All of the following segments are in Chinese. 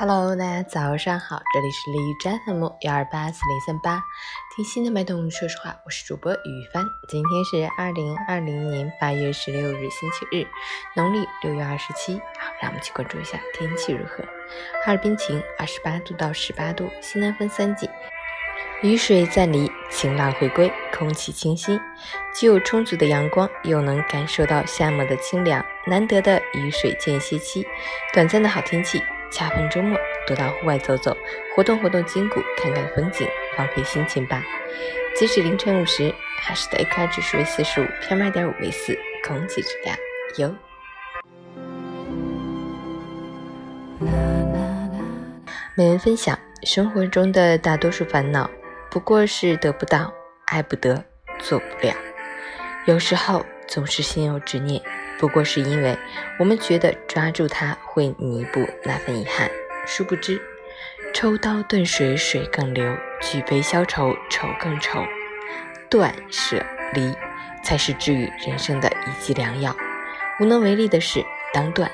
Hello，大家早上好，这里是荔枝 FM 幺二八四零三八，听心的脉动，说实话，我是主播雨帆。今天是二零二零年八月十六日，星期日，农历六月二十七。好，让我们去关注一下天气如何。哈尔滨晴，二十八度到十八度，西南风三级，雨水暂离，晴朗回归，空气清新，既有充足的阳光，又能感受到夏末的清凉，难得的雨水间歇期，短暂的好天气。恰逢周末，多到户外走走，活动活动筋骨，看看风景，放飞心情吧。截止凌晨五时，还是的 AQI 指数为四十五，PM 二点五为四，空气质量优。每人分享：生活中的大多数烦恼，不过是得不到、爱不得、做不了。有时候总是心有执念。不过是因为我们觉得抓住它会弥补那份遗憾，殊不知，抽刀断水，水更流；举杯消愁，愁更愁。断舍离才是治愈人生的一剂良药。无能为力的事当断，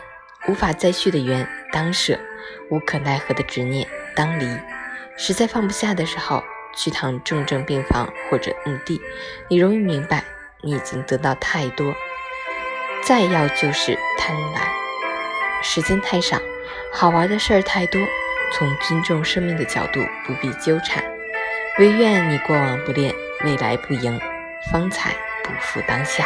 无法再续的缘当舍，无可奈何的执念当离。实在放不下的时候，去趟重症病房或者墓地，你容易明白，你已经得到太多。再要就是贪婪，时间太少，好玩的事儿太多。从尊重生命的角度，不必纠缠。唯愿你过往不恋，未来不迎，方才不负当下。